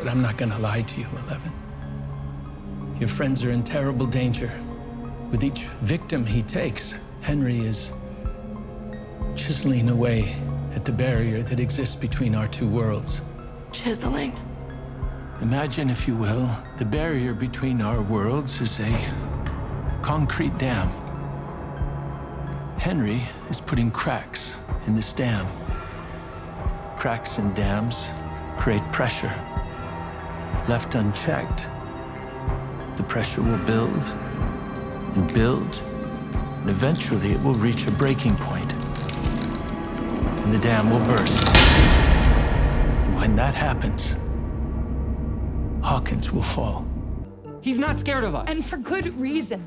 But I'm not gonna lie to you, Eleven. Your friends are in terrible danger. With each victim he takes, Henry is chiseling away at the barrier that exists between our two worlds. Chiseling? Imagine, if you will, the barrier between our worlds is a concrete dam. Henry is putting cracks in this dam. Cracks in dams create pressure. Left unchecked, the pressure will build and build, and eventually it will reach a breaking point. point, and the dam will burst. And when that happens, Hawkins will fall. He's not scared of us. And for good reason.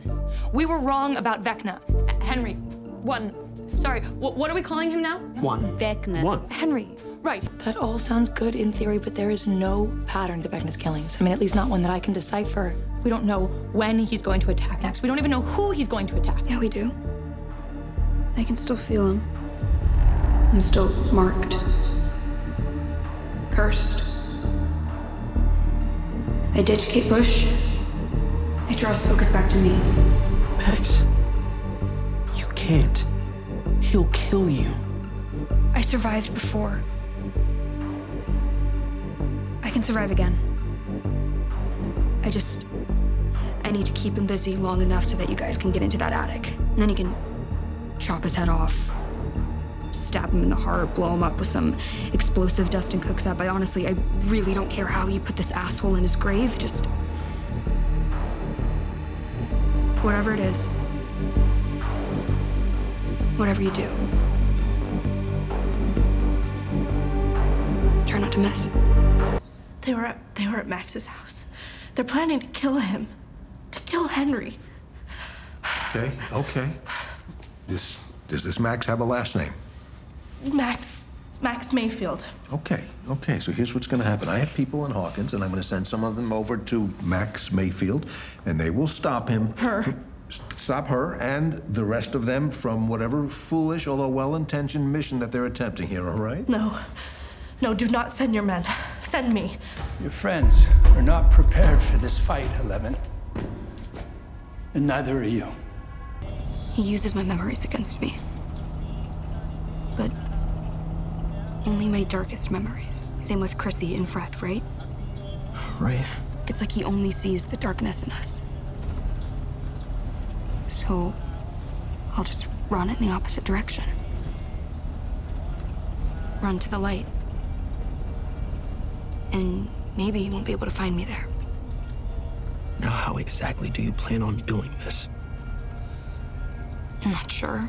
We were wrong about Vecna. Henry, one. Sorry, what are we calling him now? One. Vecna. One. Henry. Right. That all sounds good in theory, but there is no pattern to Vecna's killings. I mean, at least not one that I can decipher. We don't know when he's going to attack next. We don't even know who he's going to attack. Yeah, we do. I can still feel him. I'm still marked. Cursed. I ditch Kate Bush. I draw his focus back to me. Max, you can't. He'll kill you. I survived before. I can survive again. I just. I need to keep him busy long enough so that you guys can get into that attic. And then you can chop his head off, stab him in the heart, blow him up with some explosive Dustin cooks up. I honestly, I really don't care how you put this asshole in his grave. Just. Whatever it is. Whatever you do. Try not to miss. They were at, they were at Max's house. They're planning to kill him. To kill Henry. Okay, okay. This, does this Max have a last name? Max. Max Mayfield. Okay, okay, so here's what's gonna happen. I have people in Hawkins, and I'm gonna send some of them over to Max Mayfield, and they will stop him. Her. from- stop her and the rest of them from whatever foolish, although well-intentioned mission that they're attempting here, all right? No. No, do not send your men. Send me. Your friends are not prepared for this fight, Eleven. And neither are you. He uses my memories against me. But only my darkest memories. Same with Chrissy and Fred, right? Right. It's like he only sees the darkness in us. So I'll just run in the opposite direction. Run to the light. And maybe he won't be able to find me there. Now, how exactly do you plan on doing this? I'm not sure.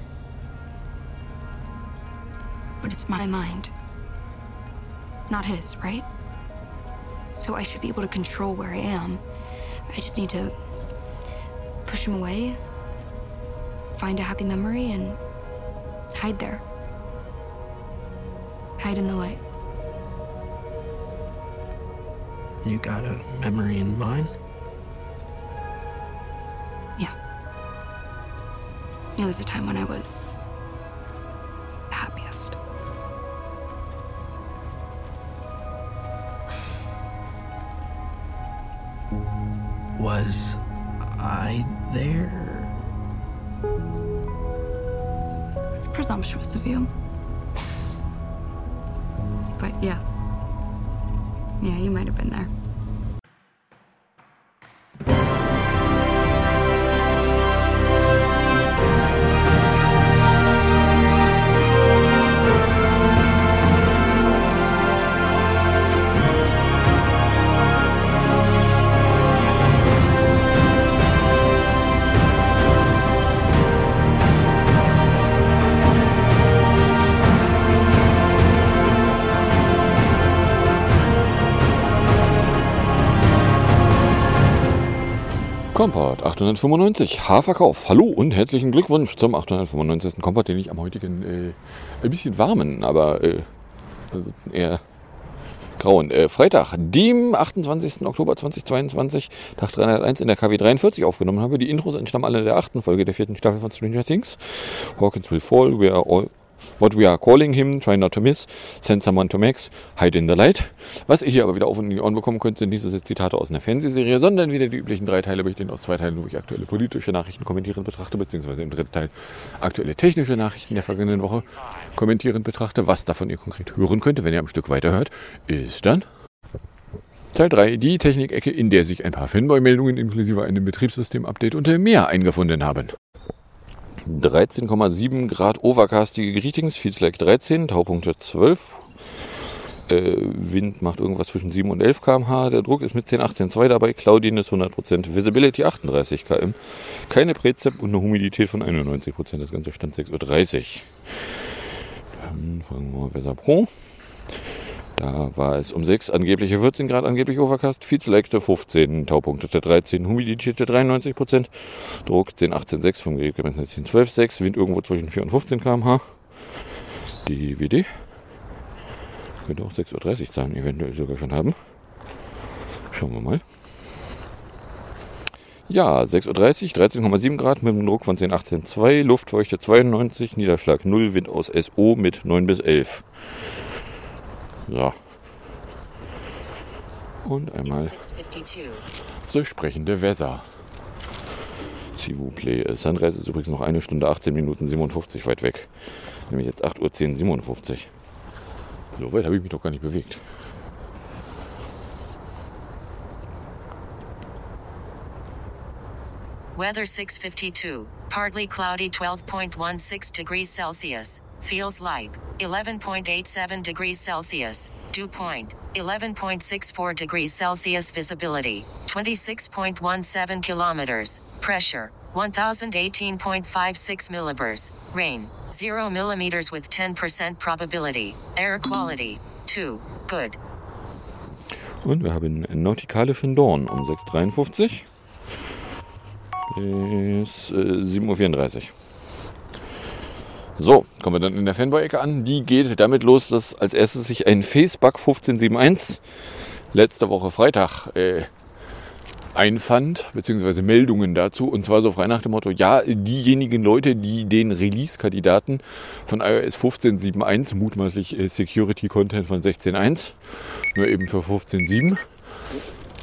But it's my mind. Not his, right? So I should be able to control where I am. I just need to push him away, find a happy memory, and hide there. Hide in the light. You got a memory in mind? Yeah. It was a time when I was happiest. Was I there? It's presumptuous of you. But yeah. Yeah, you might have been there. Kompakt 895, Haarverkauf. Hallo und herzlichen Glückwunsch zum 895. Kompakt, den ich am heutigen äh, ein bisschen warmen, aber äh, ansonsten eher grauen äh, Freitag, dem 28. Oktober 2022, Tag 301 in der KW 43 aufgenommen habe. Die Intros entstammen alle der achten Folge der vierten Staffel von Stranger Things. Hawkins will fall, we are all What we are calling him, try not to miss, send someone to Max, hide in the light. Was ihr hier aber wieder auf und in die Ohren bekommen könnt, sind nicht so Zitate aus einer Fernsehserie, sondern wieder die üblichen drei Teile, bestehend aus zwei Teilen, wo ich aktuelle politische Nachrichten kommentierend betrachte, beziehungsweise im dritten Teil aktuelle technische Nachrichten der vergangenen Woche kommentierend betrachte. Was davon ihr konkret hören könnt, wenn ihr am Stück weiterhört, ist dann Teil 3, die Technikecke, in der sich ein paar Fanboy-Meldungen inklusive einem Betriebssystem-Update und mehr eingefunden haben. 13,7 Grad overcastige Greetings, feels like 13, Taupunkte 12. Äh, Wind macht irgendwas zwischen 7 und 11 km/h. Der Druck ist mit 10, 18,2 dabei. Cloudiness 100%. Visibility 38 km. Keine Präzep und eine Humidität von 91%. Das Ganze stand 6.30 Uhr. Dann fangen wir mal Weser Pro. Da war es um 6, angebliche 14 Grad, angeblich Overcast, Vizelegte 15, Taupunkte 13, Humidität 93 Prozent, Druck 10, 18, 6 vom Gerät gemessen 10, 12, 6, Wind irgendwo zwischen 4 und 15 km/h. Die WD könnte auch 6.30 Uhr sein, eventuell sogar schon haben. Schauen wir mal. Ja, 6.30 Uhr, 13,7 Grad mit einem Druck von 10, 18, 2, Luftfeuchte 92, Niederschlag 0, Wind aus SO mit 9 bis 11. So. Und einmal zur sprechende Weser. S'il vous plaît. Sunrise ist übrigens noch eine Stunde 18 Minuten 57 weit weg. Nämlich jetzt 8 Uhr 10, 57. So weit habe ich mich doch gar nicht bewegt. Weather 652. Partly cloudy 12.16 degrees Celsius. Feels like 11.87 degrees Celsius. Dew point 11.64 degrees Celsius. Visibility 26.17 kilometers. Pressure 1018.56 millibars. Rain 0 millimeters with 10% probability. Air quality 2. Good. Und wir haben nautikalischen Dorn um 6.53 bis äh, 7.34 Uhr. So, kommen wir dann in der Fanboy-Ecke an. Die geht damit los, dass als erstes sich ein Facebug 1571 letzte Woche Freitag äh, einfand, beziehungsweise Meldungen dazu. Und zwar so frei nach dem Motto, ja, diejenigen Leute, die den Release-Kandidaten von iOS 15.7.1, mutmaßlich äh, Security-Content von 16.1, nur eben für 15.7,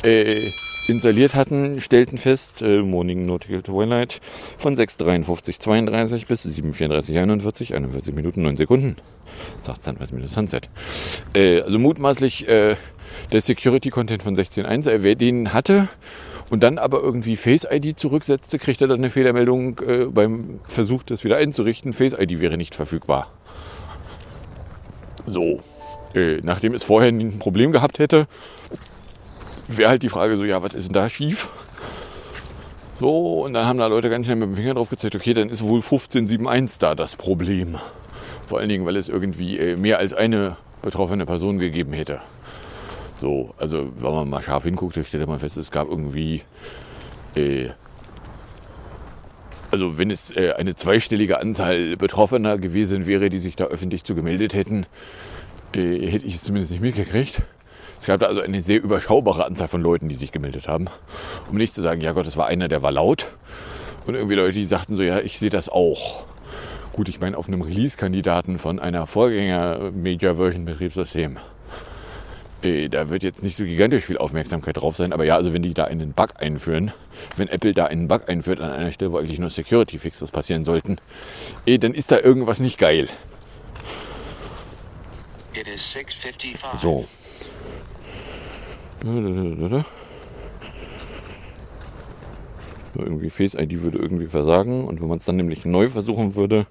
äh, installiert hatten, stellten fest, äh, Morning Nautical Twilight von 6.53.32 bis 7.34.41, 41 Minuten 9 Sekunden. Sagt Sunrise minus Sunset. Äh, also mutmaßlich äh, der Security-Content von 16.1, äh, wer den hatte und dann aber irgendwie Face-ID zurücksetzte, kriegt er dann eine Fehlermeldung äh, beim Versuch, das wieder einzurichten. Face-ID wäre nicht verfügbar. So. Äh, nachdem es vorher ein Problem gehabt hätte, wäre halt die Frage so, ja, was ist denn da schief? So, und dann haben da Leute ganz schnell mit dem Finger drauf gezeigt, okay, dann ist wohl 1571 da das Problem. Vor allen Dingen, weil es irgendwie äh, mehr als eine betroffene Person gegeben hätte. So, also wenn man mal scharf hinguckt, stellt man fest, es gab irgendwie, äh, also wenn es äh, eine zweistellige Anzahl Betroffener gewesen wäre, die sich da öffentlich zu gemeldet hätten, äh, hätte ich es zumindest nicht mitgekriegt. Es gab da also eine sehr überschaubare Anzahl von Leuten, die sich gemeldet haben. Um nicht zu sagen, ja Gott, das war einer, der war laut. Und irgendwie Leute, die sagten so, ja, ich sehe das auch. Gut, ich meine, auf einem Release-Kandidaten von einer Vorgänger-Major-Version-Betriebssystem. Da wird jetzt nicht so gigantisch viel Aufmerksamkeit drauf sein, aber ja, also wenn die da einen Bug einführen, wenn Apple da einen Bug einführt an einer Stelle, wo eigentlich nur Security-Fixes passieren sollten, dann ist da irgendwas nicht geil. So. Irgendwie Face ID würde irgendwie versagen und wenn man es dann nämlich neu versuchen würde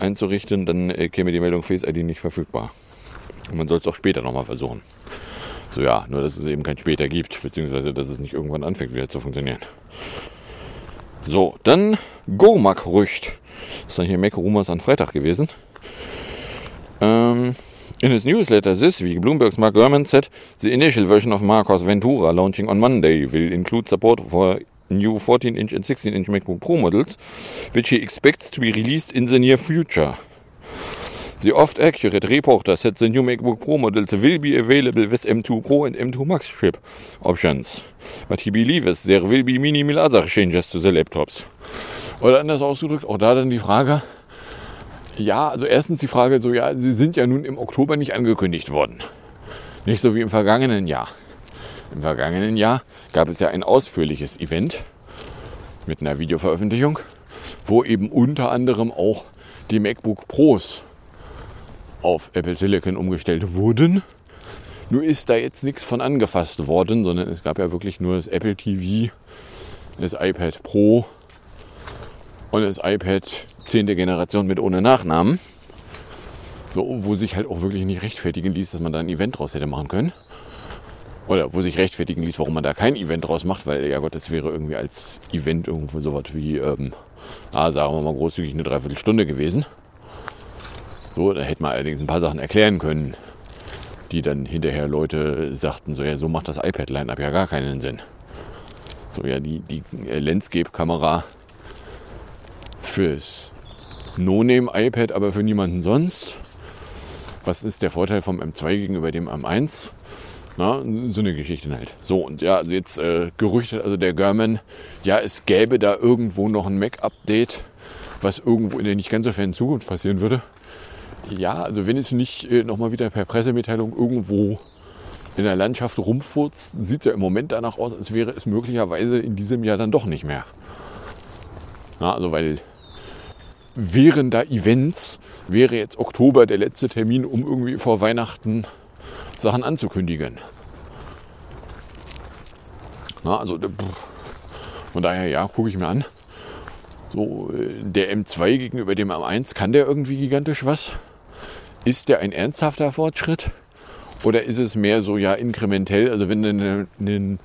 einzurichten, dann äh, käme die Meldung Face ID nicht verfügbar. Und man soll es auch später nochmal versuchen. So ja, nur dass es eben kein später gibt, beziehungsweise dass es nicht irgendwann anfängt wieder zu funktionieren. So, dann Gomak-Rücht. Das ist dann hier Mac Rumors an Freitag gewesen. Ähm, in his newsletter this week, Bloomberg's Mark Gurman said the initial version of Marcos Ventura launching on Monday will include support for new 14-inch and 16-inch MacBook Pro models, which he expects to be released in the near future. The oft-accurate reporter said the new MacBook Pro models will be available with M2 Pro and M2 Max chip options, but he believes there will be minimal other changes to the laptops. Oder anders ausgedrückt, auch da dann die Frage, Ja, also erstens die Frage so, ja, sie sind ja nun im Oktober nicht angekündigt worden. Nicht so wie im vergangenen Jahr. Im vergangenen Jahr gab es ja ein ausführliches Event mit einer Videoveröffentlichung, wo eben unter anderem auch die MacBook Pros auf Apple Silicon umgestellt wurden. Nur ist da jetzt nichts von angefasst worden, sondern es gab ja wirklich nur das Apple TV, das iPad Pro und das iPad 10. Generation mit ohne Nachnamen. So, wo sich halt auch wirklich nicht rechtfertigen ließ, dass man da ein Event draus hätte machen können. Oder wo sich rechtfertigen ließ, warum man da kein Event draus macht, weil ja Gott, das wäre irgendwie als Event irgendwo sowas wie, ähm, ah, sagen wir mal großzügig eine Dreiviertelstunde gewesen. So, da hätte man allerdings ein paar Sachen erklären können, die dann hinterher Leute sagten, so ja, so macht das iPad-Line-Up ja gar keinen Sinn. So, ja, die, die Landscape-Kamera fürs No-Name-iPad, aber für niemanden sonst. Was ist der Vorteil vom M2 gegenüber dem M1? Na, so eine Geschichte halt. So, und ja, also jetzt äh, gerüchtet, also der German, ja, es gäbe da irgendwo noch ein Mac-Update, was irgendwo in der nicht ganz so fernen Zukunft passieren würde. Ja, also wenn es nicht äh, nochmal wieder per Pressemitteilung irgendwo in der Landschaft rumfurzt, sieht es ja im Moment danach aus, als wäre es möglicherweise in diesem Jahr dann doch nicht mehr. Na, also weil wären da Events, wäre jetzt Oktober der letzte Termin, um irgendwie vor Weihnachten Sachen anzukündigen. Na, also von daher, ja, gucke ich mir an. So, der M2 gegenüber dem M1, kann der irgendwie gigantisch was? Ist der ein ernsthafter Fortschritt? Oder ist es mehr so, ja, inkrementell? Also wenn du einen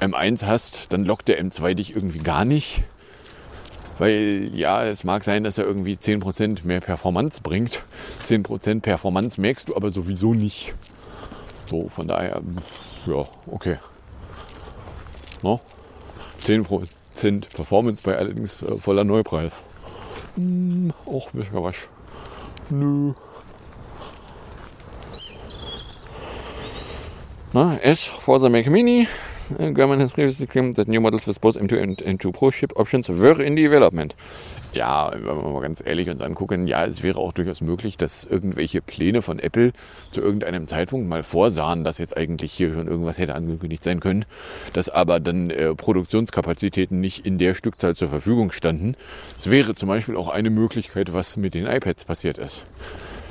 M1 hast, dann lockt der M2 dich irgendwie gar nicht. Weil ja, es mag sein, dass er irgendwie 10% mehr Performance bringt. 10% Performance merkst du aber sowieso nicht. So, von daher, ja, okay. No? 10% Performance bei allerdings äh, voller Neupreis. Hm, auch bisschen was. Nö. Na, S for the Mac Mini. Garmin has previously claimed that new models with both M2 and M2 Pro chip options were in development. Ja, wenn wir mal ganz ehrlich uns angucken, ja, es wäre auch durchaus möglich, dass irgendwelche Pläne von Apple zu irgendeinem Zeitpunkt mal vorsahen, dass jetzt eigentlich hier schon irgendwas hätte angekündigt sein können, dass aber dann äh, Produktionskapazitäten nicht in der Stückzahl zur Verfügung standen. Es wäre zum Beispiel auch eine Möglichkeit, was mit den iPads passiert ist.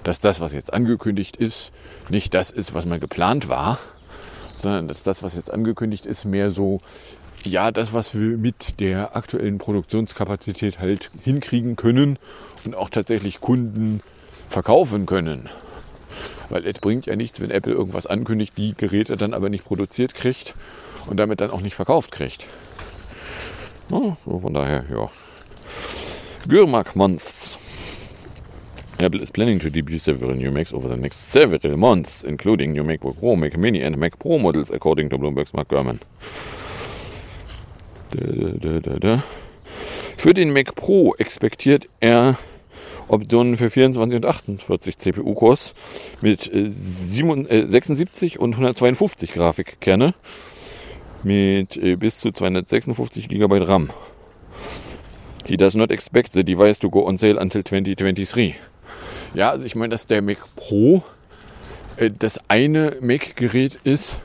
Dass das, was jetzt angekündigt ist, nicht das ist, was mal geplant war, sondern dass das, was jetzt angekündigt ist, mehr so, ja, das, was wir mit der aktuellen Produktionskapazität halt hinkriegen können und auch tatsächlich Kunden verkaufen können. Weil es bringt ja nichts, wenn Apple irgendwas ankündigt, die Geräte dann aber nicht produziert kriegt und damit dann auch nicht verkauft kriegt. Ja, so von daher, ja. Gürmak Months. Apple is planning to debut several new Macs over the next several months, including new MacBook Pro, Mac Mini and Mac Pro models, according to Bloomberg's Mark Gurman. Da, da, da, für den Mac Pro exspektiert er Optionen für 24 und 48 CPU-Cores mit 76 äh, und 152 Grafikkerne mit äh, bis zu 256 GB RAM. He does not expect the device to go on sale until 2023. Ja, also ich meine, dass der Mac Pro äh, das eine Mac-Gerät ist,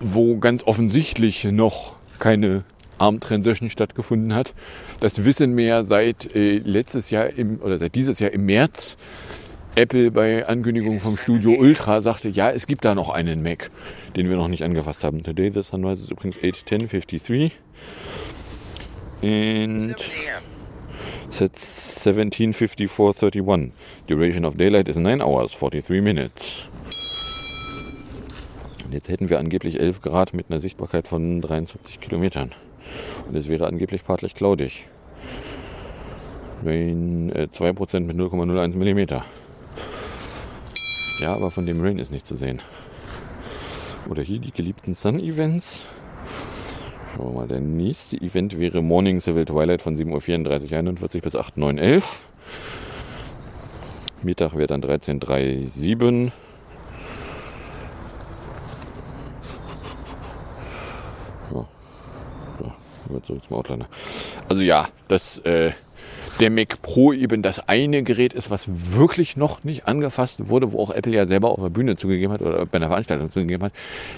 wo ganz offensichtlich noch keine ARM-Transition stattgefunden hat. Das wissen wir ja seit äh, letztes Jahr im, oder seit dieses Jahr im März. Apple bei Ankündigung vom Studio Ultra sagte, ja, es gibt da noch einen Mac, den wir noch nicht angefasst haben. Today the sunrise is übrigens 8.10.53. And set 1754.31. Duration of daylight is 9 hours 43 minutes. Und jetzt hätten wir angeblich 11 Grad mit einer Sichtbarkeit von 73 Kilometern. Und es wäre angeblich partlich cloudig. Rain äh, 2% mit 0,01 Millimeter. Ja, aber von dem Rain ist nicht zu sehen. Oder hier die geliebten Sun-Events. Schauen wir mal, der nächste Event wäre Morning Civil Twilight von 7.34 Uhr 41 bis 8, 9, 11. Mittag wäre dann 13.37 ja. ja, zurück zum Outlander. Also ja, das, äh, der Mac Pro eben das eine Gerät ist, was wirklich noch nicht angefasst wurde, wo auch Apple ja selber auf der Bühne zugegeben hat oder bei einer Veranstaltung zugegeben hat.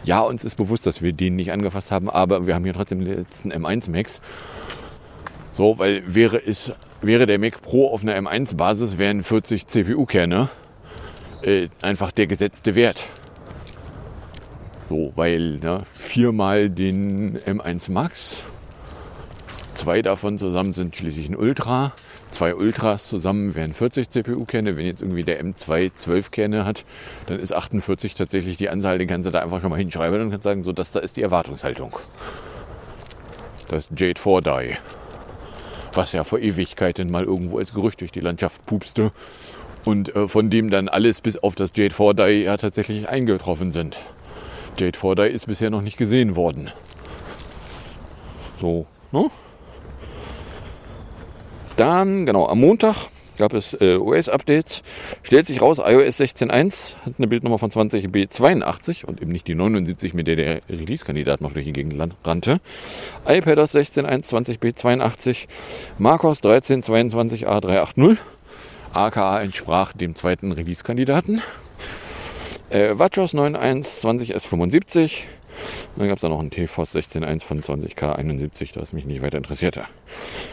Ja, uns ist bewusst, dass wir den nicht angefasst haben, aber wir haben hier trotzdem den letzten M1 Max. So, weil wäre es, wäre der Mac Pro auf einer M1-Basis, wären 40 CPU-Kerne äh, einfach der gesetzte Wert. So, weil ne, viermal den M1 Max, zwei davon zusammen sind schließlich ein Ultra, zwei Ultras zusammen wären 40 CPU-Kerne. Wenn jetzt irgendwie der M2 12 Kerne hat, dann ist 48 tatsächlich die Anzahl, den kannst du da einfach schon mal hinschreiben und kannst sagen, so, das da ist die Erwartungshaltung. Das Jade 4 Die. Was ja vor Ewigkeiten mal irgendwo als Gerücht durch die Landschaft pupste. Und äh, von dem dann alles bis auf das Jade 4 Die ja tatsächlich eingetroffen sind. Jade 4 Die ist bisher noch nicht gesehen worden. So, ne? Dann, genau, am Montag gab es äh, OS-Updates. Stellt sich raus, iOS 16.1 hat eine Bildnummer von 20b82 und eben nicht die 79, mit der der Release-Kandidat noch durch die Gegend rannte. iPadOS 16.1 20b82, MacOS 13.22a380, aka entsprach dem zweiten Release-Kandidaten. Äh, WatchOS 9.1 20S75. Dann gab es da noch einen TFOS 16.1 von 20K71, das mich nicht weiter interessierte.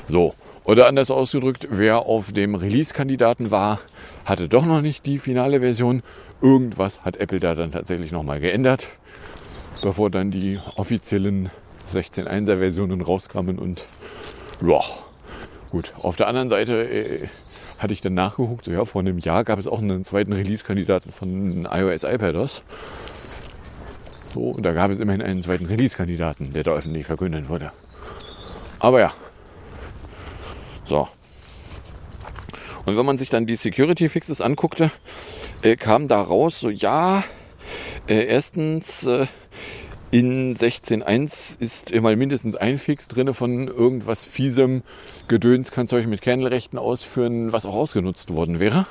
So, oder anders ausgedrückt, wer auf dem Release-Kandidaten war, hatte doch noch nicht die finale Version. Irgendwas hat Apple da dann tatsächlich nochmal geändert, bevor dann die offiziellen 16.1er Versionen rauskamen und ja, gut. Auf der anderen Seite äh, hatte ich dann nachgeguckt, ja, vor einem Jahr gab es auch einen zweiten Release-Kandidaten von iOS iPadOS. So, und da gab es immerhin einen zweiten Release-Kandidaten, der da öffentlich verkündet wurde. Aber ja, so. Und wenn man sich dann die Security Fixes anguckte, äh, kam da raus, so ja, äh, erstens äh, in 16.1 ist mal mindestens ein Fix drin von irgendwas fiesem Gedöns, kannst du euch mit Kernelrechten ausführen, was auch ausgenutzt worden wäre.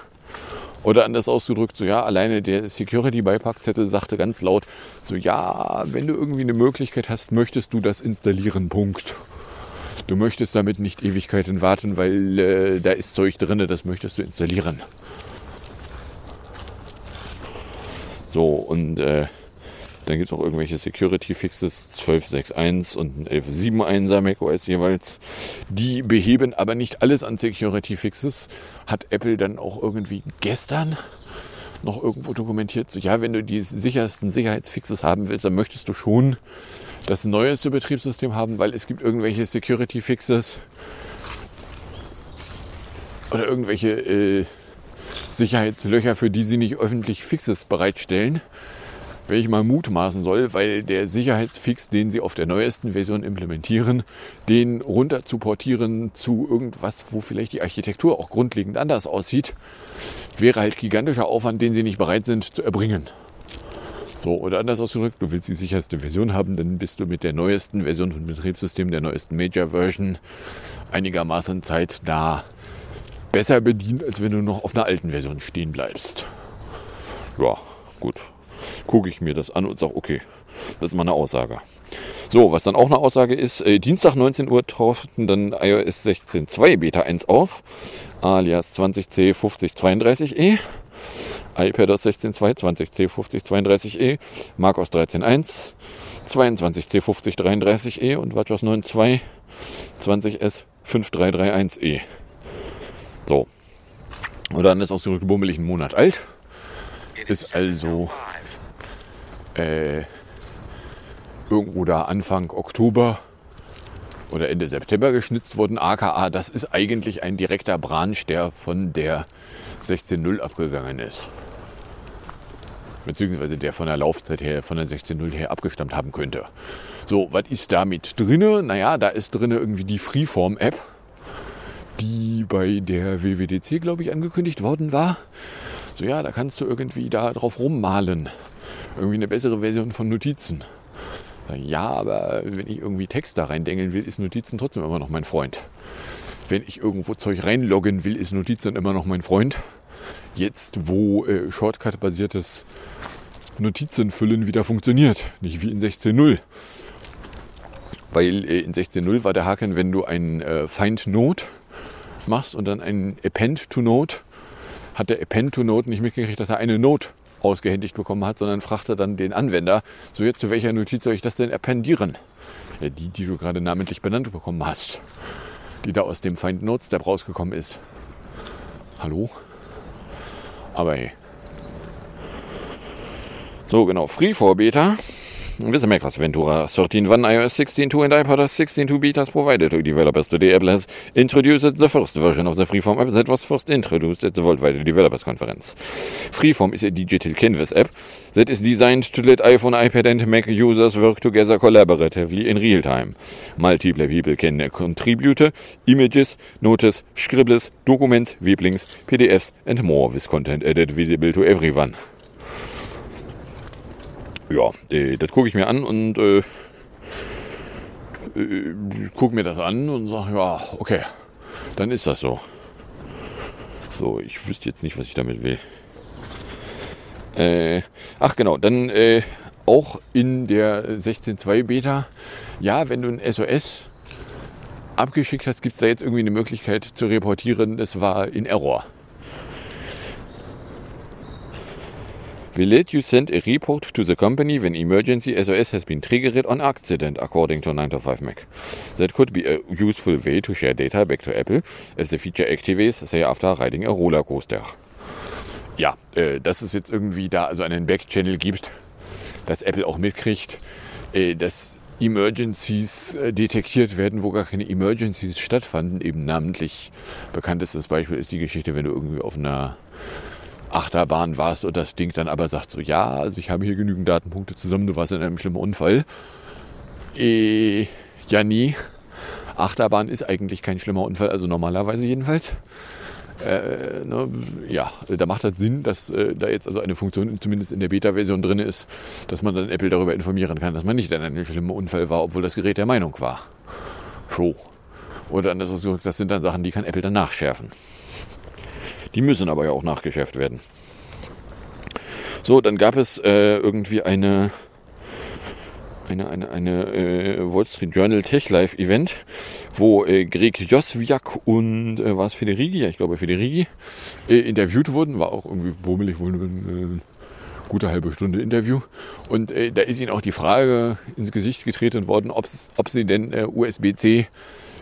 Oder anders ausgedrückt, so ja, alleine der Security-Beipackzettel sagte ganz laut, so ja, wenn du irgendwie eine Möglichkeit hast, möchtest du das installieren, Punkt. Du möchtest damit nicht Ewigkeiten warten, weil äh, da ist Zeug drin, das möchtest du installieren. So, und äh, dann gibt es noch irgendwelche Security Fixes 12.6.1 und 11.7.1er macOS jeweils. Die beheben aber nicht alles an Security Fixes. Hat Apple dann auch irgendwie gestern noch irgendwo dokumentiert. So, ja, wenn du die sichersten Sicherheitsfixes haben willst, dann möchtest du schon das neueste Betriebssystem haben, weil es gibt irgendwelche Security Fixes oder irgendwelche äh, Sicherheitslöcher, für die sie nicht öffentlich Fixes bereitstellen. Wenn ich mal mutmaßen soll, weil der Sicherheitsfix, den sie auf der neuesten Version implementieren, den runter zu portieren zu irgendwas, wo vielleicht die Architektur auch grundlegend anders aussieht, wäre halt gigantischer Aufwand, den sie nicht bereit sind zu erbringen. So, oder anders ausgedrückt, du willst die sicherste Version haben, dann bist du mit der neuesten Version von Betriebssystem, der neuesten Major Version, einigermaßen zeitnah besser bedient, als wenn du noch auf einer alten Version stehen bleibst. Ja, gut. Gucke ich mir das an und sage, okay, das ist mal eine Aussage. So, was dann auch eine Aussage ist, äh, Dienstag 19 Uhr tauchten dann iOS 16.2 Beta 1 auf, alias 20C 5032E iPadOS 16.2, 20C50 32E, macOS 13.1, 22C50 33E und WatchOS 9.2, 20S 5331E. So. Und dann ist auch so bummelig ein Monat alt. Ist also äh, irgendwo da Anfang Oktober oder Ende September geschnitzt worden. AKA, das ist eigentlich ein direkter Branch, der von der 16.0 abgegangen ist. Beziehungsweise der von der Laufzeit her, von der 16.0 her abgestammt haben könnte. So, was ist da mit drinne? Naja, da ist drinne irgendwie die Freeform-App, die bei der WWDC, glaube ich, angekündigt worden war. So, ja, da kannst du irgendwie da drauf rummalen. Irgendwie eine bessere Version von Notizen. Ja, aber wenn ich irgendwie Text da reindengeln will, ist Notizen trotzdem immer noch mein Freund. Wenn ich irgendwo Zeug reinloggen will, ist Notizen immer noch mein Freund. Jetzt, wo äh, Shortcut-basiertes Notizenfüllen wieder funktioniert, nicht wie in 16.0. Weil äh, in 16.0 war der Haken, wenn du ein äh, Find Note machst und dann ein Append to Note, hat der Append to Note nicht mitgekriegt, dass er eine Note ausgehändigt bekommen hat, sondern fragt er dann den Anwender, so jetzt zu welcher Notiz soll ich das denn appendieren? Ja, die, die du gerade namentlich benannt bekommen hast, die da aus dem Find Notes Step rausgekommen ist. Hallo? Aber hey. So, genau. Free for Beta. With Macros Ventura 13.1 iOS 16.2 and iPod 16.2 betas provided to developers today. Apple has introduced the first version of the Freeform app that was first introduced at the Worldwide Developers Conference. Freeform is a digital canvas app that is designed to let iPhone, iPad and Mac users work together collaboratively in real time. Multiple people can contribute images, notes, scribbles, documents, web links, PDFs and more with content added visible to everyone ja, äh, das gucke ich mir an und äh, äh, gucke mir das an und sage, ja, okay, dann ist das so. So, ich wüsste jetzt nicht, was ich damit will. Äh, ach genau, dann äh, auch in der 16.2 Beta, ja, wenn du ein SOS abgeschickt hast, gibt es da jetzt irgendwie eine Möglichkeit zu reportieren, es war in Error. We let you send a report to the company when emergency SOS has been triggered on accident, according to 9 to 5 Mac. That could be a useful way to share data back to Apple, as the feature activates, say, after riding a roller coaster. Ja, äh, dass es jetzt irgendwie da also einen Backchannel gibt, dass Apple auch mitkriegt, äh, dass Emergencies äh, detektiert werden, wo gar keine Emergencies stattfanden. Eben namentlich bekanntestes Beispiel ist die Geschichte, wenn du irgendwie auf einer Achterbahn warst und das Ding dann aber sagt so, ja, also ich habe hier genügend Datenpunkte zusammen, du warst in einem schlimmen Unfall. Äh, ja, nie. Achterbahn ist eigentlich kein schlimmer Unfall, also normalerweise jedenfalls. Äh, ne, ja, da macht das Sinn, dass äh, da jetzt also eine Funktion zumindest in der Beta-Version drin ist, dass man dann Apple darüber informieren kann, dass man nicht in einem schlimmen Unfall war, obwohl das Gerät der Meinung war. So. Oder anders das sind dann Sachen, die kann Apple dann nachschärfen. Die müssen aber ja auch nachgeschärft werden. So, dann gab es äh, irgendwie eine eine, eine, eine äh, Wall Street Journal Tech Live Event, wo äh, Greg Joswiak und äh, war es Federighi, ja, ich glaube Federighi, äh, interviewt wurden. War auch irgendwie bummelig, wohl eine äh, gute halbe Stunde Interview. Und äh, da ist ihnen auch die Frage ins Gesicht getreten worden, ob sie denn äh, USB-C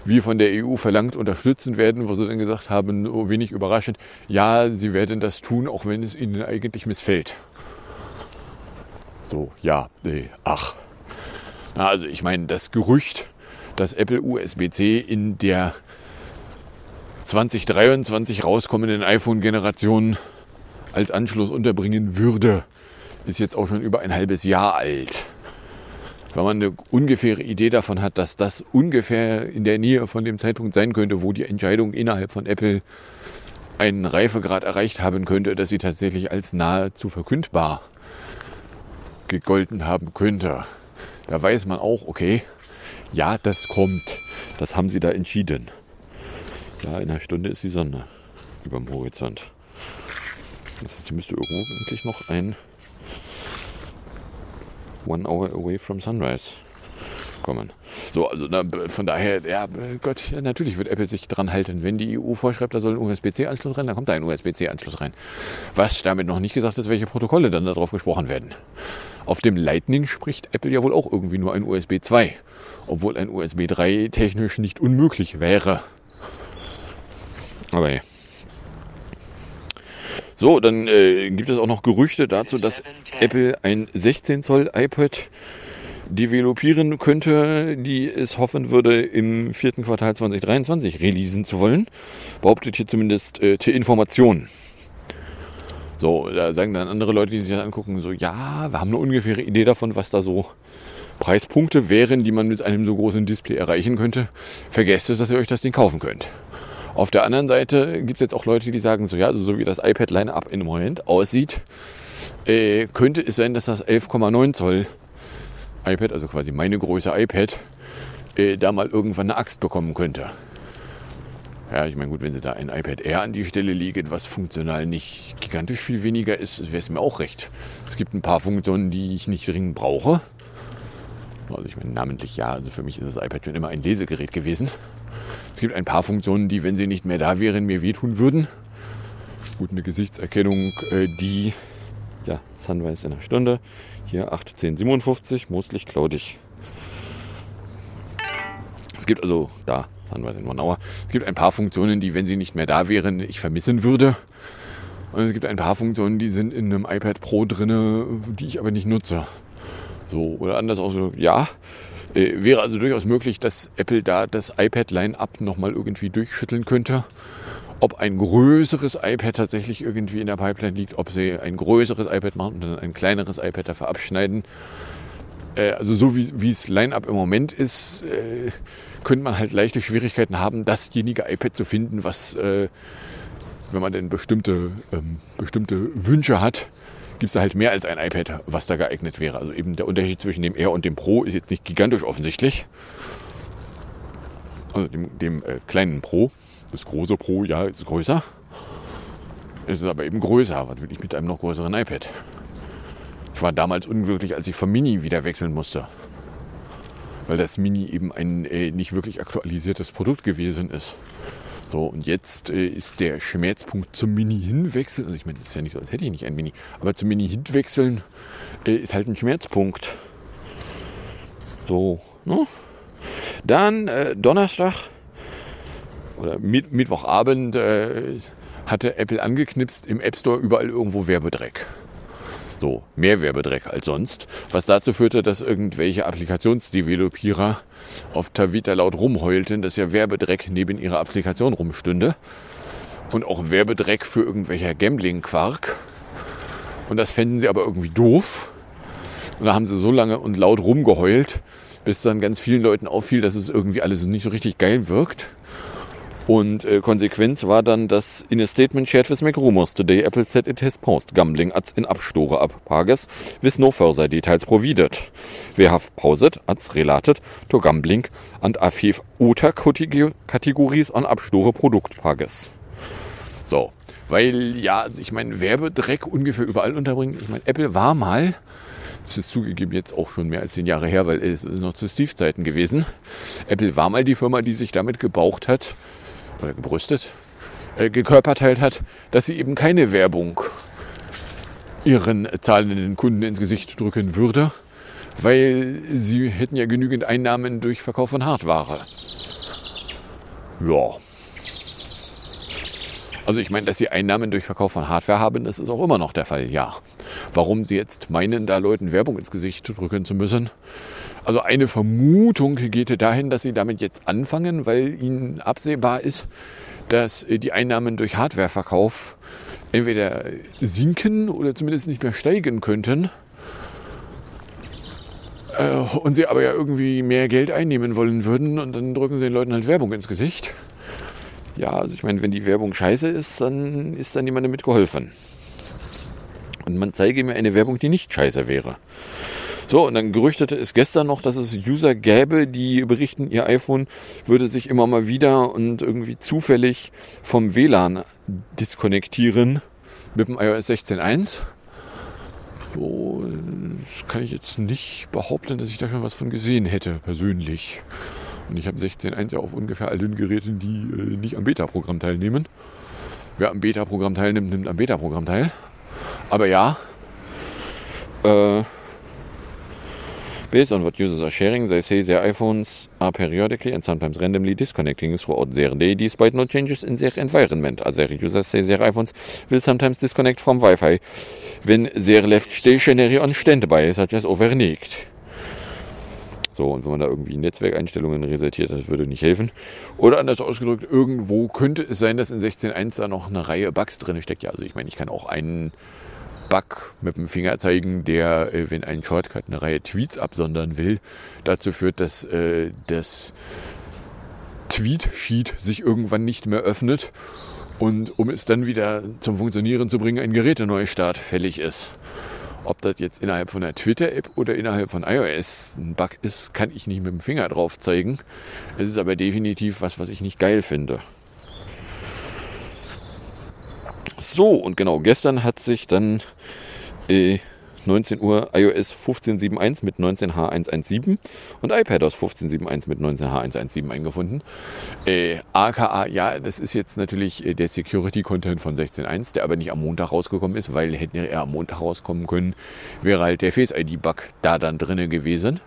wie von der EU verlangt, unterstützen werden, wo sie dann gesagt haben, oh, wenig überraschend, ja, sie werden das tun, auch wenn es ihnen eigentlich missfällt. So, ja, nee, ach. Na, also ich meine, das Gerücht, dass Apple USB-C in der 2023 rauskommenden iPhone-Generation als Anschluss unterbringen würde, ist jetzt auch schon über ein halbes Jahr alt wenn man eine ungefähre Idee davon hat, dass das ungefähr in der Nähe von dem Zeitpunkt sein könnte, wo die Entscheidung innerhalb von Apple einen Reifegrad erreicht haben könnte, dass sie tatsächlich als nahezu verkündbar gegolten haben könnte. Da weiß man auch, okay, ja, das kommt. Das haben sie da entschieden. Ja, in einer Stunde ist die Sonne über dem Horizont. Das heißt, hier müsste irgendwo eigentlich noch ein One Hour Away from Sunrise kommen. So, also na, von daher, ja, Gott, ja, natürlich wird Apple sich dran halten. Wenn die EU vorschreibt, da soll ein USB-C-Anschluss rein, dann kommt da ein USB-C-Anschluss rein. Was damit noch nicht gesagt ist, welche Protokolle dann darauf gesprochen werden. Auf dem Lightning spricht Apple ja wohl auch irgendwie nur ein USB 2, obwohl ein USB 3 technisch nicht unmöglich wäre. Aber ja. So, dann äh, gibt es auch noch Gerüchte dazu, dass Apple ein 16 Zoll iPad developieren könnte, die es hoffen würde, im vierten Quartal 2023 releasen zu wollen. Behauptet hier zumindest äh, zur Information. So, da sagen dann andere Leute, die sich das angucken, so, ja, wir haben eine ungefähre Idee davon, was da so Preispunkte wären, die man mit einem so großen Display erreichen könnte. Vergesst es, dass ihr euch das Ding kaufen könnt. Auf der anderen Seite gibt es jetzt auch Leute, die sagen so, ja, also so wie das iPad Line-Up im Moment aussieht, äh, könnte es sein, dass das 11,9 Zoll iPad, also quasi meine Größe iPad, äh, da mal irgendwann eine Axt bekommen könnte. Ja, ich meine, gut, wenn sie da ein iPad Air an die Stelle legen, was funktional nicht gigantisch viel weniger ist, wäre es mir auch recht. Es gibt ein paar Funktionen, die ich nicht dringend brauche. Also ich meine, namentlich ja, also für mich ist das iPad schon immer ein Lesegerät gewesen. Es gibt ein paar Funktionen, die, wenn sie nicht mehr da wären, mir wehtun würden. Gut, eine Gesichtserkennung, äh, die, ja, Sunrise in einer Stunde. Hier 8.10.57, Mooslich, Klaudig. Es gibt also, da, Sunrise in One. Es gibt ein paar Funktionen, die, wenn sie nicht mehr da wären, ich vermissen würde. Und es gibt ein paar Funktionen, die sind in einem iPad Pro drinne, die ich aber nicht nutze. So, oder anders auch so, ja. Äh, wäre also durchaus möglich, dass Apple da das iPad-Line-Up nochmal irgendwie durchschütteln könnte. Ob ein größeres iPad tatsächlich irgendwie in der Pipeline liegt, ob sie ein größeres iPad machen und dann ein kleineres iPad dafür abschneiden. Äh, also so wie, es Line-Up im Moment ist, äh, könnte man halt leichte Schwierigkeiten haben, dasjenige iPad zu finden, was, äh, wenn man denn bestimmte, ähm, bestimmte Wünsche hat, gibt es halt mehr als ein iPad, was da geeignet wäre. Also eben der Unterschied zwischen dem Air und dem Pro ist jetzt nicht gigantisch offensichtlich. Also dem, dem äh, kleinen Pro. Das große Pro, ja, ist größer. Es ist aber eben größer. Was will ich mit einem noch größeren iPad? Ich war damals unglücklich, als ich vom Mini wieder wechseln musste. Weil das Mini eben ein äh, nicht wirklich aktualisiertes Produkt gewesen ist. So, und jetzt äh, ist der Schmerzpunkt zum Mini hinwechseln. Also ich meine, das ist ja nicht so, als hätte ich nicht ein Mini. Aber zum Mini hinwechseln äh, ist halt ein Schmerzpunkt. So, ne? Dann äh, Donnerstag oder Mitt Mittwochabend äh, hatte Apple angeknipst im App Store überall irgendwo Werbedreck. So, mehr Werbedreck als sonst. Was dazu führte, dass irgendwelche Applikationsdevelopierer auf Tavita laut rumheulten, dass ja Werbedreck neben ihrer Applikation rumstünde. Und auch Werbedreck für irgendwelcher Gambling-Quark. Und das fänden sie aber irgendwie doof. Und da haben sie so lange und laut rumgeheult, bis dann ganz vielen Leuten auffiel, dass es irgendwie alles nicht so richtig geil wirkt. Und äh, Konsequenz war dann, dass in a statement shared with McRumors today Apple said it has paused gambling ads in Abstore ab Pages with no further details provided. We have paused ads related to gambling and a few other categories on Abstore Produktpages. So, weil ja, also ich meine, Werbedreck ungefähr überall unterbringen. Ich meine, Apple war mal, das ist zugegeben jetzt auch schon mehr als zehn Jahre her, weil es ist noch zu Steve-Zeiten gewesen. Apple war mal die Firma, die sich damit gebaucht hat, oder gebrüstet, äh, gekörperteilt hat, dass sie eben keine Werbung ihren zahlenden Kunden ins Gesicht drücken würde, weil sie hätten ja genügend Einnahmen durch Verkauf von Hardware. Ja. Also ich meine, dass sie Einnahmen durch Verkauf von Hardware haben, das ist auch immer noch der Fall, ja. Warum sie jetzt meinen, da Leuten Werbung ins Gesicht drücken zu müssen, also eine Vermutung geht dahin, dass sie damit jetzt anfangen, weil ihnen absehbar ist, dass äh, die Einnahmen durch Hardwareverkauf entweder sinken oder zumindest nicht mehr steigen könnten. Äh, und sie aber ja irgendwie mehr Geld einnehmen wollen würden und dann drücken sie den Leuten halt Werbung ins Gesicht. Ja, also ich meine, wenn die Werbung scheiße ist, dann ist da niemandem mitgeholfen. Und man zeige mir eine Werbung, die nicht scheiße wäre. So, und dann gerüchtete es gestern noch, dass es User gäbe, die berichten, ihr iPhone würde sich immer mal wieder und irgendwie zufällig vom WLAN diskonnektieren mit dem iOS 16.1. So, das kann ich jetzt nicht behaupten, dass ich da schon was von gesehen hätte, persönlich. Und ich habe 16.1 ja auf ungefähr allen Geräten, die äh, nicht am Beta-Programm teilnehmen. Wer am Beta-Programm teilnimmt, nimmt am Beta-Programm teil. Aber ja, äh, Based on what users are sharing, they say their iPhones are periodically and sometimes randomly disconnecting throughout their day despite no changes in their environment. Other users say their iPhones will sometimes disconnect from Wi-Fi when they're left stationary on standby, such as overnight. So, und wenn man da irgendwie Netzwerkeinstellungen resettiert, das würde nicht helfen. Oder anders ausgedrückt, irgendwo könnte es sein, dass in 16.1 da noch eine Reihe Bugs drin steckt. Ja, also ich meine, ich kann auch einen Bug mit dem Finger zeigen, der, äh, wenn ein Shortcut eine Reihe Tweets absondern will, dazu führt, dass äh, das Tweet-Sheet sich irgendwann nicht mehr öffnet und um es dann wieder zum Funktionieren zu bringen, ein Geräteneustart fällig ist. Ob das jetzt innerhalb von einer Twitter-App oder innerhalb von iOS ein Bug ist, kann ich nicht mit dem Finger drauf zeigen. Es ist aber definitiv was, was ich nicht geil finde. So, und genau, gestern hat sich dann äh, 19 Uhr iOS 15.7.1 mit 19H117 und iPadOS 15.7.1 mit 19H117 eingefunden. Äh, AKA, ja, das ist jetzt natürlich äh, der Security-Content von 16.1, der aber nicht am Montag rausgekommen ist, weil hätte er am Montag rauskommen können, wäre halt der Face-ID-Bug da dann drinne gewesen.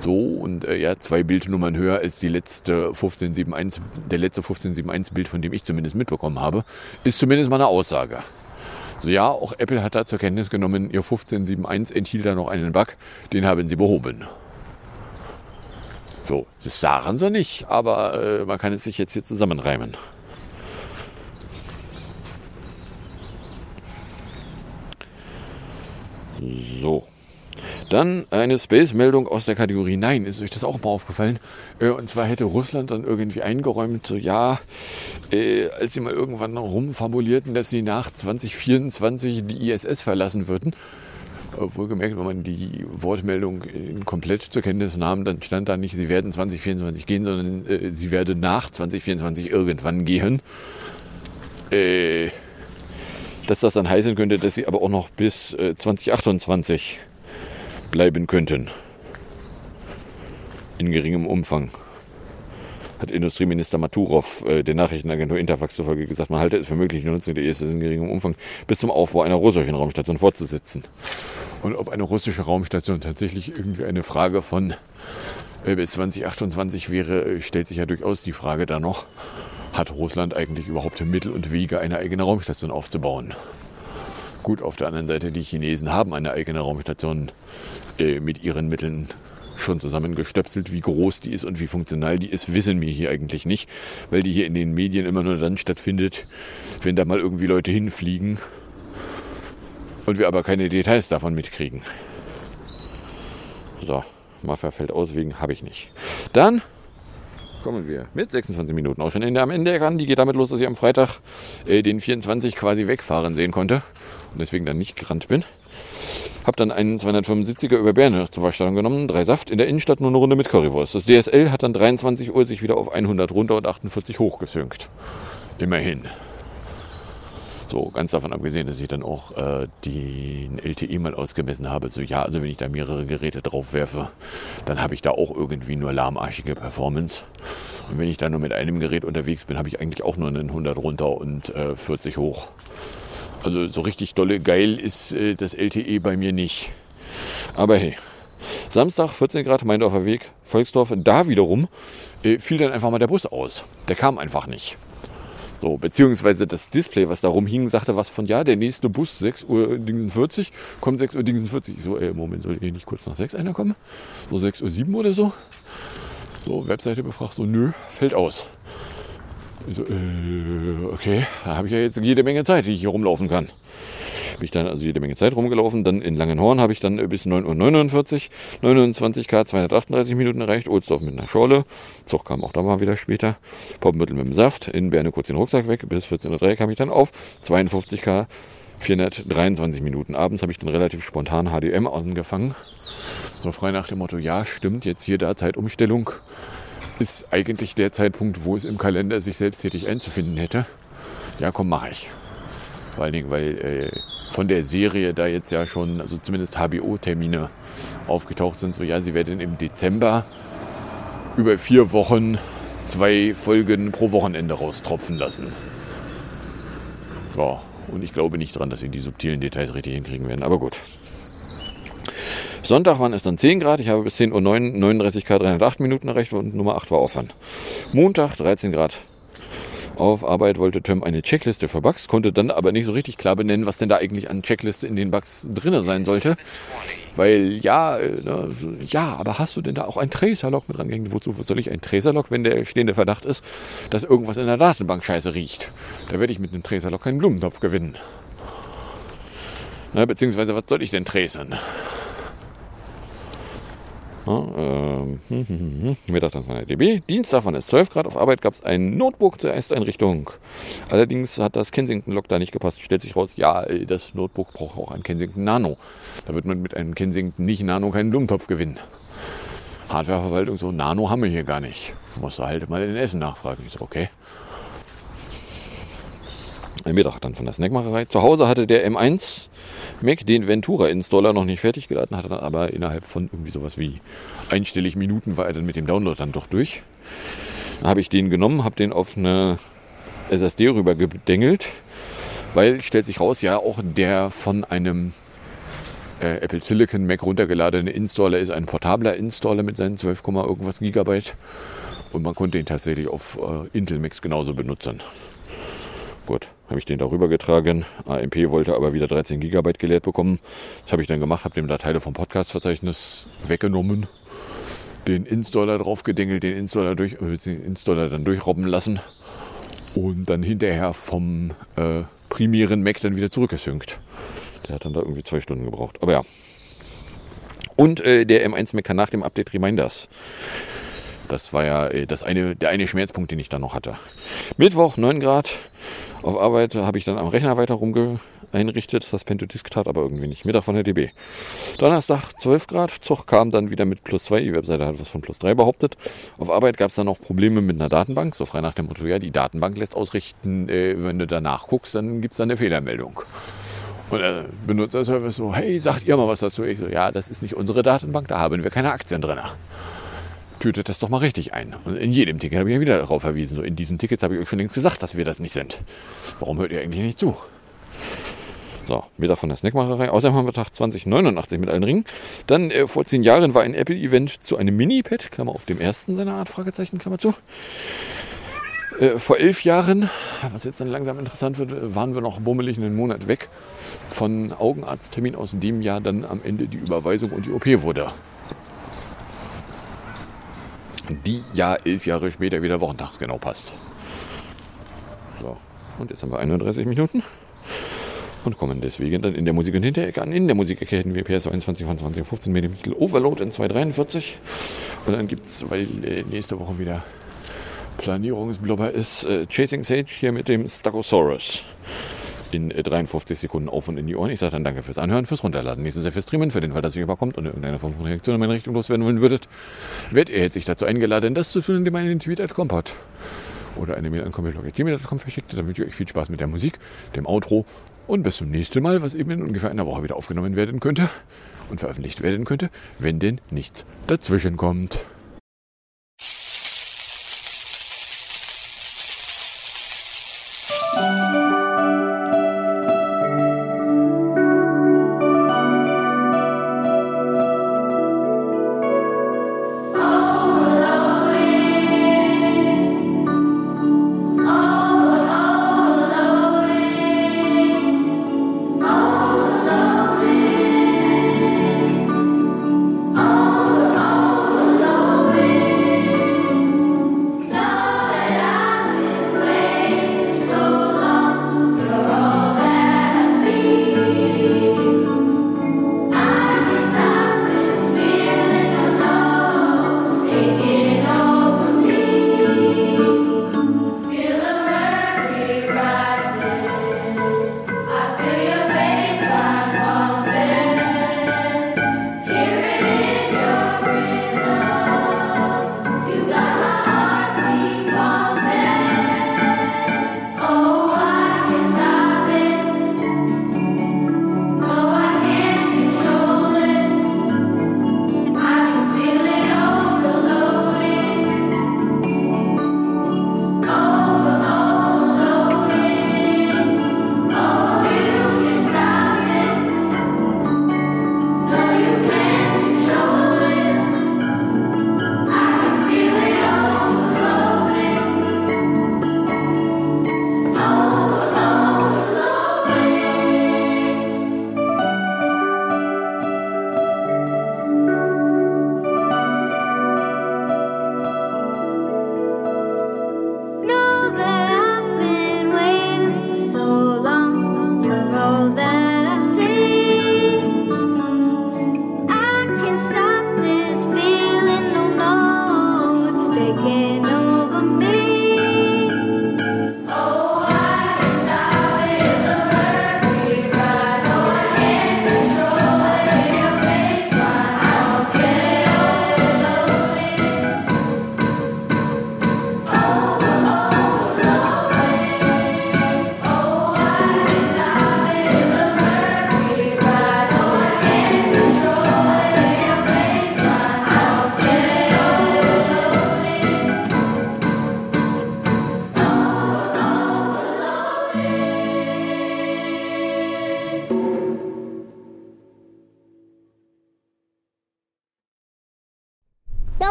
So, und äh, ja, zwei Bildnummern höher als die letzte 1571, der letzte 1571 Bild, von dem ich zumindest mitbekommen habe, ist zumindest mal eine Aussage. So ja, auch Apple hat da zur Kenntnis genommen, ihr 1571 enthielt da noch einen Bug, den haben sie behoben. So, das sagen sie nicht, aber äh, man kann es sich jetzt hier zusammenreimen. So. Dann eine Space-Meldung aus der Kategorie Nein. Ist euch das auch mal aufgefallen? Äh, und zwar hätte Russland dann irgendwie eingeräumt, so ja, äh, als sie mal irgendwann rumformulierten, dass sie nach 2024 die ISS verlassen würden. Wohlgemerkt, wenn man die Wortmeldung komplett zur Kenntnis nahm, dann stand da nicht, sie werden 2024 gehen, sondern äh, sie werden nach 2024 irgendwann gehen. Äh, dass das dann heißen könnte, dass sie aber auch noch bis äh, 2028 bleiben könnten. In geringem Umfang. Hat Industrieminister Maturov äh, der Nachrichtenagentur Interfax zufolge gesagt, man halte es für möglich, die Nutzung der ISS in geringem Umfang bis zum Aufbau einer russischen Raumstation fortzusetzen. Und ob eine russische Raumstation tatsächlich irgendwie eine Frage von äh, bis 2028 wäre, äh, stellt sich ja durchaus die Frage da noch, hat Russland eigentlich überhaupt Mittel und Wege, eine eigene Raumstation aufzubauen? Gut, auf der anderen Seite, die Chinesen haben eine eigene Raumstation äh, mit ihren Mitteln schon zusammengestöpselt. Wie groß die ist und wie funktional die ist, wissen wir hier eigentlich nicht, weil die hier in den Medien immer nur dann stattfindet, wenn da mal irgendwie Leute hinfliegen und wir aber keine Details davon mitkriegen. So, Mafia fällt aus, wegen habe ich nicht. Dann kommen wir mit 26 Minuten auch schon in der, am Ende ran. Die geht damit los, dass ich am Freitag äh, den 24 quasi wegfahren sehen konnte und deswegen dann nicht gerannt bin. Hab dann einen 275er über Berne zur Waschstellung genommen, drei Saft, in der Innenstadt nur eine Runde mit Currywurst. Das DSL hat dann 23 Uhr sich wieder auf 100 runter und 48 hochgesynkt. Immerhin. So, ganz davon abgesehen, dass ich dann auch äh, den LTE mal ausgemessen habe. So, ja, also wenn ich da mehrere Geräte drauf werfe, dann habe ich da auch irgendwie nur lahmarschige Performance. Und wenn ich da nur mit einem Gerät unterwegs bin, habe ich eigentlich auch nur einen 100 runter und äh, 40 hoch. Also so richtig dolle geil ist äh, das LTE bei mir nicht. Aber hey. Samstag, 14 Grad, Meindorfer Weg, Volksdorf. Da wiederum äh, fiel dann einfach mal der Bus aus. Der kam einfach nicht. So, beziehungsweise das Display, was da rumhing, sagte was von, ja, der nächste Bus 6 Uhr 40, kommt 6 Uhr 40. Ich so, ey, Moment, soll hier nicht kurz nach 6 einer kommen? So 6 Uhr 7 oder so? So, Webseite befragt, so, nö, fällt aus. Ich so, äh, okay, da habe ich ja jetzt jede Menge Zeit, die ich hier rumlaufen kann. Bin ich dann also jede Menge Zeit rumgelaufen. Dann in Langenhorn habe ich dann bis 9.49 Uhr 29k 238 Minuten erreicht. Ohlsdorf mit einer Schorle. Zug kam auch da mal wieder später. Poppenbüttel mit dem Saft. In Berne kurz den Rucksack weg. Bis 14.03 Uhr kam ich dann auf. 52k 423 Minuten. Abends habe ich dann relativ spontan HDM angefangen. So frei nach dem Motto, ja, stimmt, jetzt hier da Zeitumstellung ist eigentlich der Zeitpunkt, wo es im Kalender sich selbsttätig einzufinden hätte. Ja, komm, mache ich. Vor allen Dingen, weil äh, von der Serie da jetzt ja schon, also zumindest HBO-Termine aufgetaucht sind. So, ja, sie werden im Dezember über vier Wochen zwei Folgen pro Wochenende raustropfen lassen. Ja, und ich glaube nicht dran, dass sie die subtilen Details richtig hinkriegen werden, aber gut. Sonntag waren es dann 10 Grad. Ich habe bis 10.09 Uhr 39 Grad 308 Minuten erreicht und Nummer 8 war Aufwand. Montag 13 Grad. Auf Arbeit wollte Tim eine Checkliste für Bugs, konnte dann aber nicht so richtig klar benennen, was denn da eigentlich an Checkliste in den Bugs drin sein sollte. Weil ja, äh, ja, aber hast du denn da auch ein Tracer-Log mit rangehängt? Wozu soll ich ein Tracer-Log, wenn der stehende Verdacht ist, dass irgendwas in der Datenbank scheiße riecht? Da werde ich mit einem Tracer-Log keinen Blumentopf gewinnen. Na, beziehungsweise, was soll ich denn tracern? Ja, ähm, Mittag dann von der DB. Dienstag waren es 12 Grad. Auf Arbeit gab es ein Notebook zur Ersteinrichtung. Allerdings hat das Kensington-Log da nicht gepasst. Stellt sich raus, ja, das Notebook braucht auch ein Kensington Nano. Da wird man mit einem Kensington nicht Nano keinen Blumentopf gewinnen. Hardwareverwaltung so, Nano haben wir hier gar nicht. Musst du halt mal in Essen nachfragen. Ich so, okay. Mittag dann von der Snackmacherei. Zu Hause hatte der M1 Mac den Ventura-Installer noch nicht fertig geladen, hatte dann aber innerhalb von irgendwie sowas wie einstellig Minuten war er dann mit dem Download dann doch durch. Dann habe ich den genommen, habe den auf eine SSD rüber gedengelt, weil stellt sich raus, ja auch der von einem äh, Apple Silicon Mac runtergeladene Installer ist ein portabler Installer mit seinen 12, irgendwas Gigabyte und man konnte ihn tatsächlich auf äh, Intel Macs genauso benutzen. Gut, habe ich den darüber getragen. AMP wollte aber wieder 13 GB geleert bekommen. Das habe ich dann gemacht, habe dem Dateile vom Podcast-Verzeichnis weggenommen, den Installer drauf gedengelt, den Installer, durch, äh, den Installer dann durchrobben lassen und dann hinterher vom äh, primären Mac dann wieder zurückgesynkt. Der hat dann da irgendwie zwei Stunden gebraucht. Aber ja. Und äh, der M1 Mac kann nach dem Update Reminders. Das war ja äh, das eine, der eine Schmerzpunkt, den ich dann noch hatte. Mittwoch 9 Grad. Auf Arbeit habe ich dann am Rechner weiter rumge einrichtet. Das Pentodisk tat aber irgendwie nicht. Mittag von der DB. Donnerstag 12 Grad. Zug kam dann wieder mit plus 2. Die Webseite hat was von plus 3 behauptet. Auf Arbeit gab es dann noch Probleme mit einer Datenbank. So frei nach dem Motto, ja, die Datenbank lässt ausrichten, äh, wenn du danach guckst, dann gibt es da eine Fehlermeldung. Und der Benutzerservice so, hey, sagt ihr mal was dazu? Ich so, ja, das ist nicht unsere Datenbank, da haben wir keine Aktien drin tütet das doch mal richtig ein. Und in jedem Ticket habe ich ja wieder darauf verwiesen. So in diesen Tickets habe ich euch schon längst gesagt, dass wir das nicht sind. Warum hört ihr eigentlich nicht zu? So, wieder von der Snackmacherei. Außerdem haben wir Tag 2089 mit allen Ringen. Dann äh, vor zehn Jahren war ein Apple-Event zu einem Mini-Pad, Klammer auf dem ersten seiner Art, Fragezeichen, Klammer zu. Äh, vor elf Jahren, was jetzt dann langsam interessant wird, waren wir noch bummelig einen Monat weg von Augenarzttermin aus dem Jahr dann am Ende die Überweisung und die OP wurde die ja elf Jahre später wieder wochentagsgenau passt. So, und jetzt haben wir 31 Minuten und kommen deswegen dann in der Musik- und Hinterecke an. In der Musikecke hätten wir PS 21 von 2015 mit dem Titel Overload in 243. Und dann gibt es, weil äh, nächste Woche wieder Planierungsblubber ist, äh, Chasing Sage hier mit dem Stachosaurus in 53 äh, Sekunden auf und in die Ohren. Ich sage dann danke fürs Anhören, fürs Runterladen. Nächstes Jahr fürs Streamen, für den Fall, dass ihr überkommt und irgendeine Form von Reaktion in meine Richtung loswerden wollen würdet. Werdet ihr jetzt sich dazu eingeladen, das zu tun, indem ihr einen Tweet at Kompott oder eine Mail an kompott.gmail.com verschickt. Dann wünsche ich euch viel Spaß mit der Musik, dem Outro und bis zum nächsten Mal, was eben in ungefähr einer Woche wieder aufgenommen werden könnte und veröffentlicht werden könnte, wenn denn nichts dazwischen kommt.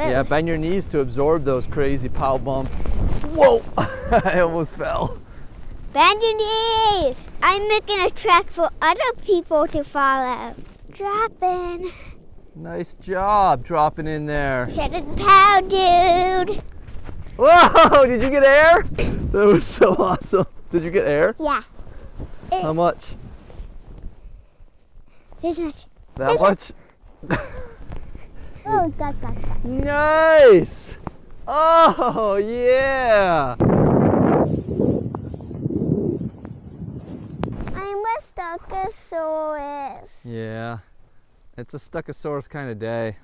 Whoa. Yeah, bend your knees to absorb those crazy pow bumps. Whoa! I almost fell. Bend your knees. I'm making a track for other people to follow. Dropping. Nice job dropping in there. Shut it pow, dude. Whoa! Did you get air? That was so awesome. Did you get air? Yeah. How much? This much. That much? Oh, gosh, gosh, gosh. Nice! Oh, yeah! I'm a Stuckosaurus. Yeah. It's a Stuckosaurus kind of day.